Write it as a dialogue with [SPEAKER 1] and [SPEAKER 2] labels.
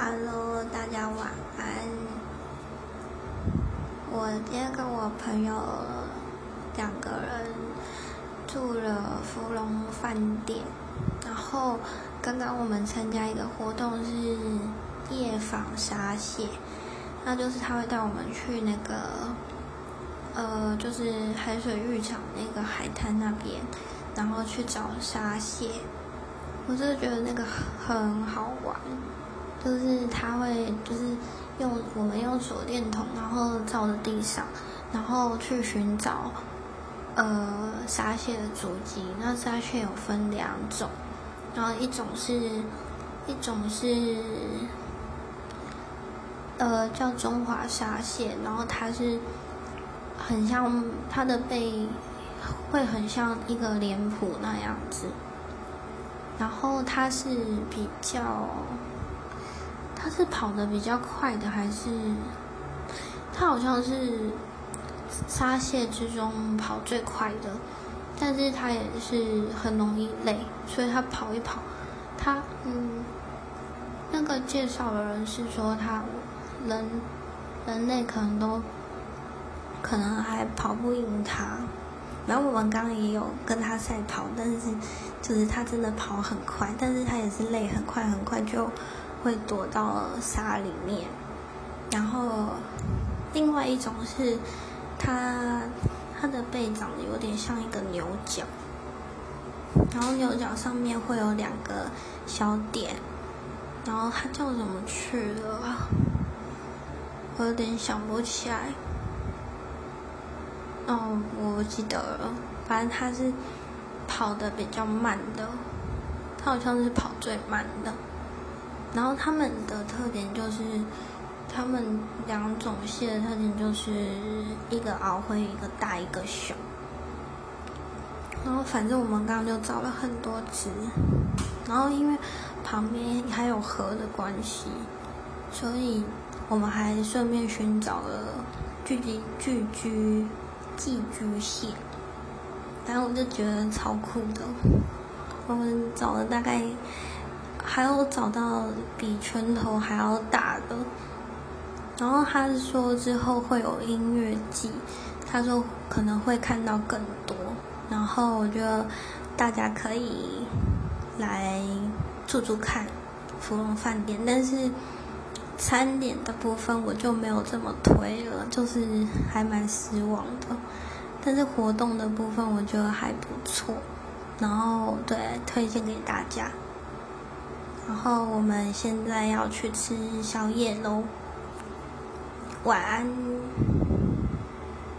[SPEAKER 1] Hello，大家晚安。我今天跟我朋友两个人住了芙蓉饭店，然后刚刚我们参加一个活动是夜访沙蟹，那就是他会带我们去那个呃，就是海水浴场那个海滩那边，然后去找沙蟹。我真的觉得那个很好玩。就是他会，就是用我们用手电筒，然后照着地上，然后去寻找呃沙蟹的足迹。那沙蟹有分两种，然后一种是一种是呃叫中华沙蟹，然后它是很像它的背会很像一个脸谱那样子，然后它是比较。它是跑得比较快的，还是它好像是沙蟹之中跑最快的，但是它也是很容易累，所以它跑一跑，它嗯，那个介绍的人是说，他人人类可能都可能还跑不赢它，然后我们刚刚也有跟他赛跑，但是就是他真的跑很快，但是他也是累很快很快就。会躲到沙里面，然后另外一种是它它的背长得有点像一个牛角，然后牛角上面会有两个小点，然后它叫什么去了？我有点想不起来。哦，我不记得了。反正它是跑的比较慢的，它好像是跑最慢的。然后它们的特点就是，它们两种蟹的特点就是一个螯会一个大一个小。然后反正我们刚刚就找了很多只，然后因为旁边还有河的关系，所以我们还顺便寻找了聚集聚居寄居蟹。然后我就觉得超酷的，我们找了大概。还有找到比拳头还要大的，然后他说之后会有音乐季，他说可能会看到更多，然后我觉得大家可以来住住看芙蓉饭店，但是餐点的部分我就没有这么推了，就是还蛮失望的，但是活动的部分我觉得还不错，然后对推荐给大家。然后我们现在要去吃宵夜喽，晚安。